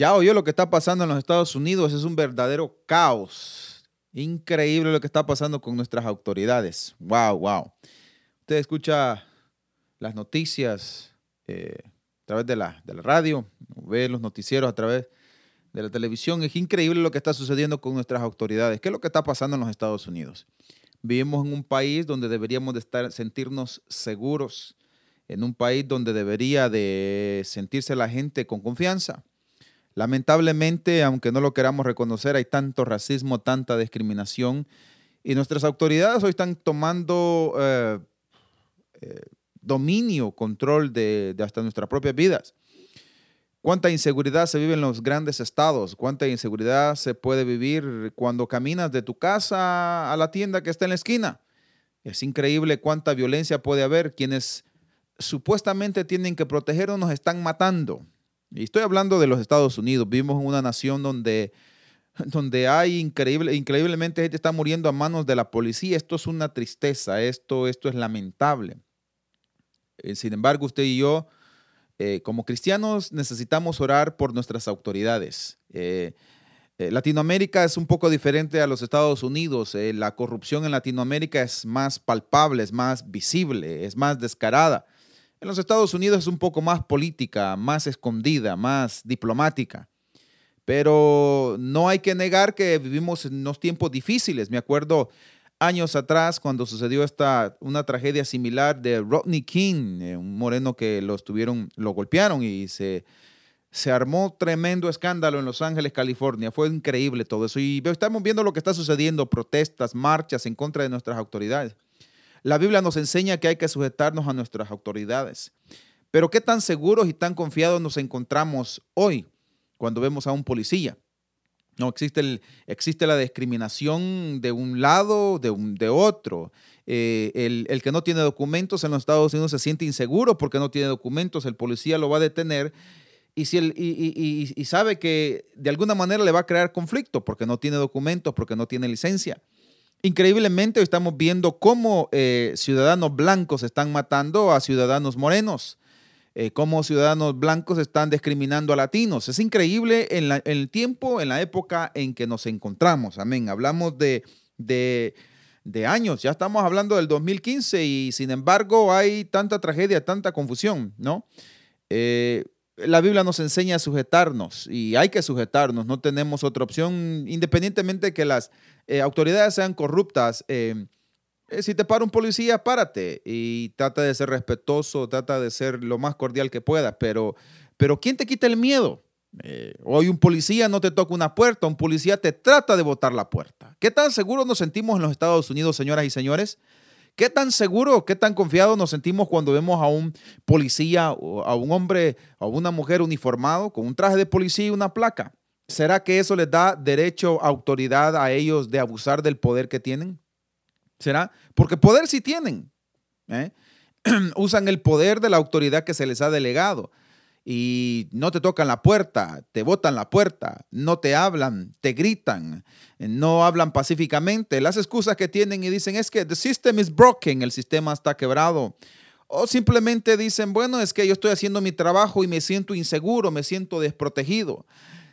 ya oyó lo que está pasando en los Estados Unidos, es un verdadero caos. Increíble lo que está pasando con nuestras autoridades. Wow, wow. Usted escucha las noticias eh, a través de la, de la radio, ve los noticieros a través de la televisión. Es increíble lo que está sucediendo con nuestras autoridades. ¿Qué es lo que está pasando en los Estados Unidos? Vivimos en un país donde deberíamos de estar, sentirnos seguros, en un país donde debería de sentirse la gente con confianza. Lamentablemente, aunque no lo queramos reconocer, hay tanto racismo, tanta discriminación y nuestras autoridades hoy están tomando eh, eh, dominio, control de, de hasta nuestras propias vidas. ¿Cuánta inseguridad se vive en los grandes estados? ¿Cuánta inseguridad se puede vivir cuando caminas de tu casa a la tienda que está en la esquina? Es increíble cuánta violencia puede haber. Quienes supuestamente tienen que protegernos nos están matando. Y estoy hablando de los Estados Unidos. Vivimos en una nación donde, donde hay increíble, increíblemente gente está muriendo a manos de la policía. Esto es una tristeza, esto, esto es lamentable. Eh, sin embargo, usted y yo, eh, como cristianos, necesitamos orar por nuestras autoridades. Eh, Latinoamérica es un poco diferente a los Estados Unidos. la corrupción en Latinoamérica es más palpable, es más visible, es más descarada. En los Estados Unidos es un poco más política, más escondida, más diplomática. Pero no hay que negar que vivimos en unos tiempos difíciles. Me acuerdo años atrás cuando sucedió esta, una tragedia similar de Rodney King, eh, un moreno que lo, estuvieron, lo golpearon y se, se armó tremendo escándalo en Los Ángeles, California. Fue increíble todo eso. Y estamos viendo lo que está sucediendo, protestas, marchas en contra de nuestras autoridades. La Biblia nos enseña que hay que sujetarnos a nuestras autoridades. Pero ¿qué tan seguros y tan confiados nos encontramos hoy cuando vemos a un policía? No, existe, el, existe la discriminación de un lado, de, de otro. Eh, el, que no tiene documentos en los Estados Unidos se siente inseguro porque no tiene documentos, el policía lo va a detener y, y sabe que de alguna manera le va a crear conflicto porque no tiene documentos, porque no tiene licencia. Increíblemente estamos viendo cómo eh, ciudadanos blancos están matando a ciudadanos morenos, eh, cómo ciudadanos blancos están discriminando a latinos. Es increíble en, el tiempo, en la época en que nos encontramos. Amén. Hablamos de, de, años, ya estamos hablando del 2015 y sin embargo hay tanta tragedia, tanta confusión, ¿no? Eh, la Biblia nos enseña a sujetarnos y hay que sujetarnos, no tenemos otra opción, independientemente de que las eh, autoridades sean corruptas. Eh, eh, si te para un policía, párate y trata de ser respetuoso, trata de ser lo más cordial que pueda, pero, pero ¿quién te quita el miedo? hoy un policía no te toca una puerta, un policía te trata de botar la puerta. ¿Qué tan seguros nos sentimos en los Estados Unidos, señoras y señores? ¿Qué tan seguro, qué tan confiados nos sentimos cuando vemos a un policía, a un hombre, a una mujer uniformado con un traje de policía y una placa? ¿Será que eso les da derecho, autoridad a ellos de abusar del poder que tienen? ¿Será? Porque poder sí tienen. ¿eh? Usan el poder de la autoridad que se les ha delegado y no te tocan la puerta, te botan la puerta, no te hablan, te gritan, no hablan pacíficamente. Las excusas que tienen y dicen es que the system is broken, el sistema está quebrado. O simplemente dicen, bueno, es que yo estoy haciendo mi trabajo y me siento inseguro, me siento desprotegido.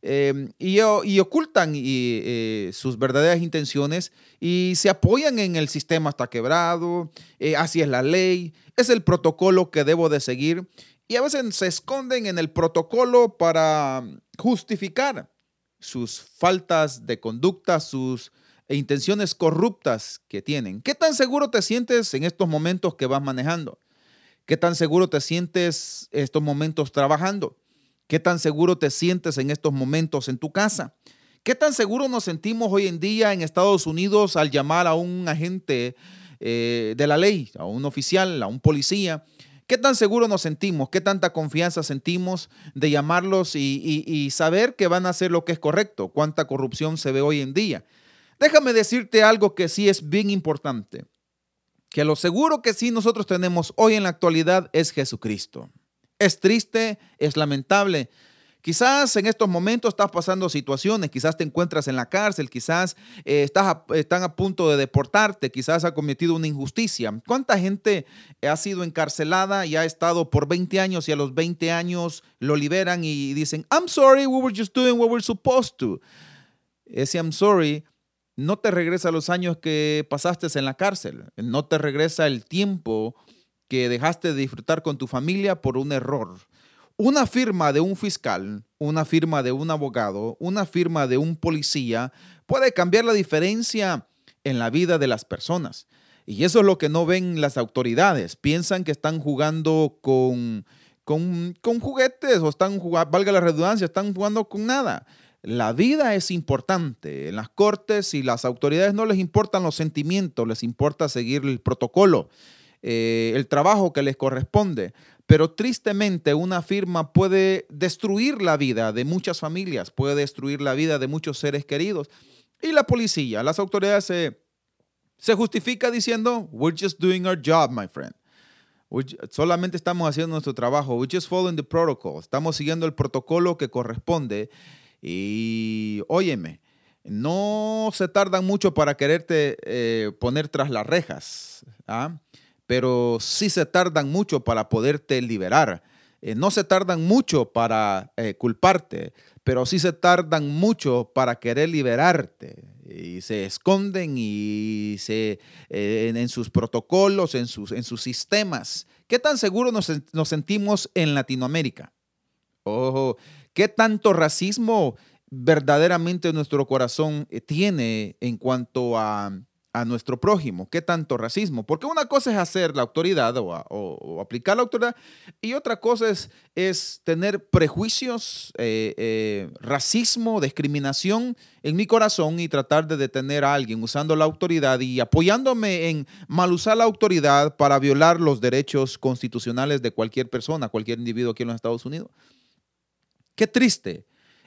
Eh, y, ocultan eh, sus verdaderas intenciones y se apoyan en el sistema está quebrado, eh, así es la ley, es el protocolo que debo de seguir y a veces se esconden en el protocolo para justificar sus faltas de conducta, sus intenciones corruptas que tienen. ¿Qué tan seguro te sientes en estos momentos que vas manejando? ¿Qué tan seguro te sientes estos momentos trabajando? ¿Qué tan seguro te sientes en estos momentos en tu casa? ¿Qué tan seguro nos sentimos hoy en día en Estados Unidos al llamar a un agente eh, de la ley, a un oficial, a un policía? ¿Qué tan seguro nos sentimos? ¿Qué tanta confianza sentimos de llamarlos y, saber que van a hacer lo que es correcto? ¿Cuánta corrupción se ve hoy en día? Déjame decirte algo que sí es bien importante, que lo seguro que sí nosotros tenemos hoy en la actualidad es Jesucristo. Es triste, es lamentable Quizás en estos momentos estás pasando situaciones, quizás te encuentras en la cárcel, quizás eh, estás están a punto de deportarte, quizás ha cometido una injusticia. ¿Cuánta gente ha sido encarcelada y ha estado por 20 años y a los 20 años lo liberan y dicen, I'm sorry, we were just doing what we're supposed to? Ese I'm sorry no te regresa los años que pasaste en la cárcel, no te regresa el tiempo que dejaste de disfrutar con tu familia por un error. Una firma de un fiscal, una firma de un abogado, una firma de un policía puede cambiar la diferencia en la vida de las personas. Y eso es lo que no ven las autoridades. Piensan que están jugando con, con, juguetes o están jugando, valga la redundancia, están jugando con nada. La vida es importante. En las cortes y las autoridades no les importan los sentimientos, les importa seguir el protocolo, eh, el trabajo que les corresponde. Pero tristemente una firma puede destruir la vida de muchas familias, puede destruir la vida de muchos seres queridos. Y la policía, las autoridades se, justifica diciendo, we're just doing our job, my friend. solamente estamos haciendo nuestro trabajo. We're just following the protocol. Estamos siguiendo el protocolo que corresponde. Y óyeme, no se tardan mucho para quererte eh, poner tras las rejas, ¿ah? Pero sí se tardan mucho para poderte liberar. Eh, no se tardan mucho para eh, culparte, pero sí se tardan mucho para querer liberarte. Y se esconden y se, en, sus protocolos, en sus, en sus sistemas. ¿Qué tan seguros nos, nos sentimos en Latinoamérica? Ojo, ¿Qué tanto racismo verdaderamente nuestro corazón eh, tiene en cuanto a, nuestro prójimo? ¿Qué tanto racismo? Porque una cosa es hacer la autoridad o, aplicar la autoridad y otra cosa es, tener prejuicios, eh, eh, racismo, discriminación en mi corazón y tratar de detener a alguien usando la autoridad y apoyándome en mal usar la autoridad para violar los derechos constitucionales de cualquier persona, cualquier individuo aquí en los Estados Unidos. Qué triste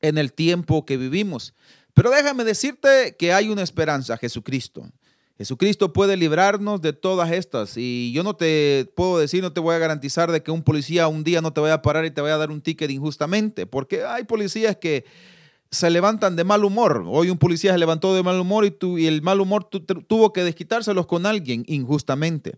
en el tiempo que vivimos. Pero déjame decirte que hay una esperanza, Jesucristo. Jesucristo puede librarnos de todas estas. Y yo no te puedo decir, no te voy a garantizar de que un policía un día no te vaya a parar y te vaya a dar un ticket injustamente. Porque hay policías que se levantan de mal humor. Hoy un policía se levantó de mal humor y, el mal humor tuvo que desquitárselos con alguien injustamente.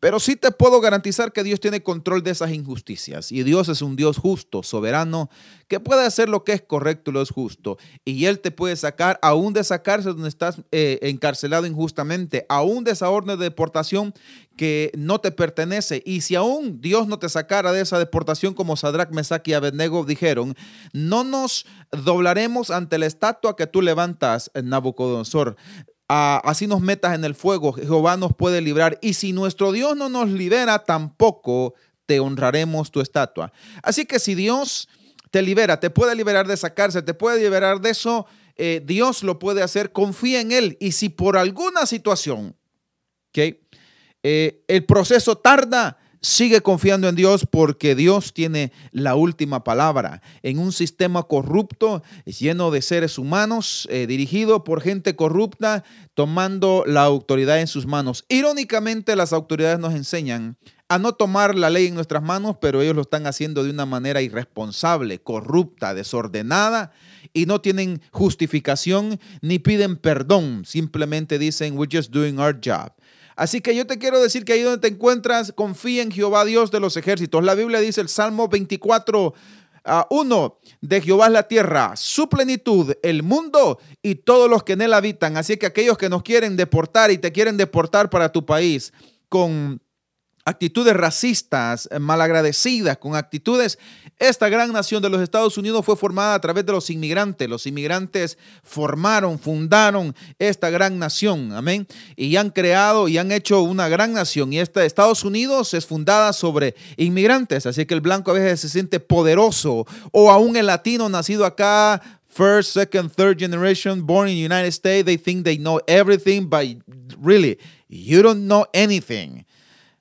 Pero sí te puedo garantizar que Dios tiene control de esas injusticias. Y Dios es un Dios justo, soberano, que puede hacer lo que es correcto y lo es justo. Y Él te puede sacar, aún de sacarse donde estás eh, encarcelado injustamente, aún de esa orden de deportación que no te pertenece. Y si aún Dios no te sacara de esa deportación, como Sadrach, Mesach y Abednego dijeron, no nos doblaremos ante la estatua que tú levantas, Nabucodonosor así nos metas en el fuego, Jehová nos puede librar. Y si nuestro Dios no nos libera, tampoco te honraremos tu estatua. Así que si Dios te libera, te puede liberar de sacarse, te puede liberar de eso, eh, Dios lo puede hacer, confía en Él. Y si por alguna situación, ¿okay? Eh, el proceso tarda, Sigue confiando en Dios porque Dios tiene la última palabra. En un sistema corrupto, lleno de seres humanos, eh, dirigido por gente corrupta, tomando la autoridad en sus manos. Irónicamente, las autoridades nos enseñan a no tomar la ley en nuestras manos, pero ellos lo están haciendo de una manera irresponsable, corrupta, desordenada y no tienen justificación ni piden perdón. Simplemente dicen, we're just doing our job. Así que yo te quiero decir que ahí donde te encuentras, confía en Jehová Dios de los ejércitos. La Biblia dice el Salmo 24. a 1 de Jehová es la tierra, su plenitud, el mundo y todos los que en él habitan. Así que aquellos que nos quieren deportar y te quieren deportar para tu país con actitudes racistas, eh, malagradecidas, con actitudes. Esta gran nación de los Estados Unidos fue formada a través de los inmigrantes. Los inmigrantes formaron, fundaron esta gran nación. Amén. Y han creado y han hecho una gran nación. Y esta Estados Unidos es fundada sobre inmigrantes. Así que el blanco a veces se siente poderoso. O aún el latino nacido acá first, second, third generation, born in the United States, they think they know everything, but really, you don't know anything.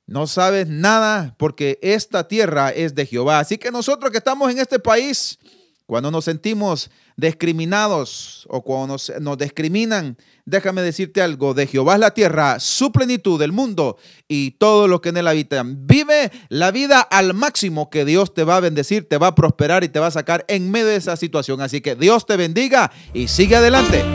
No sabes nada porque esta tierra es de Jehová. Así que nosotros que estamos en este país, Cuando nos sentimos discriminados o cuando nos, nos, discriminan, déjame decirte algo, de Jehová es la tierra, su plenitud, el mundo y todo lo que en él habitan. Vive la vida al máximo que Dios te va a bendecir, te va a prosperar y te va a sacar en medio de esa situación. Así que Dios te bendiga y sigue adelante.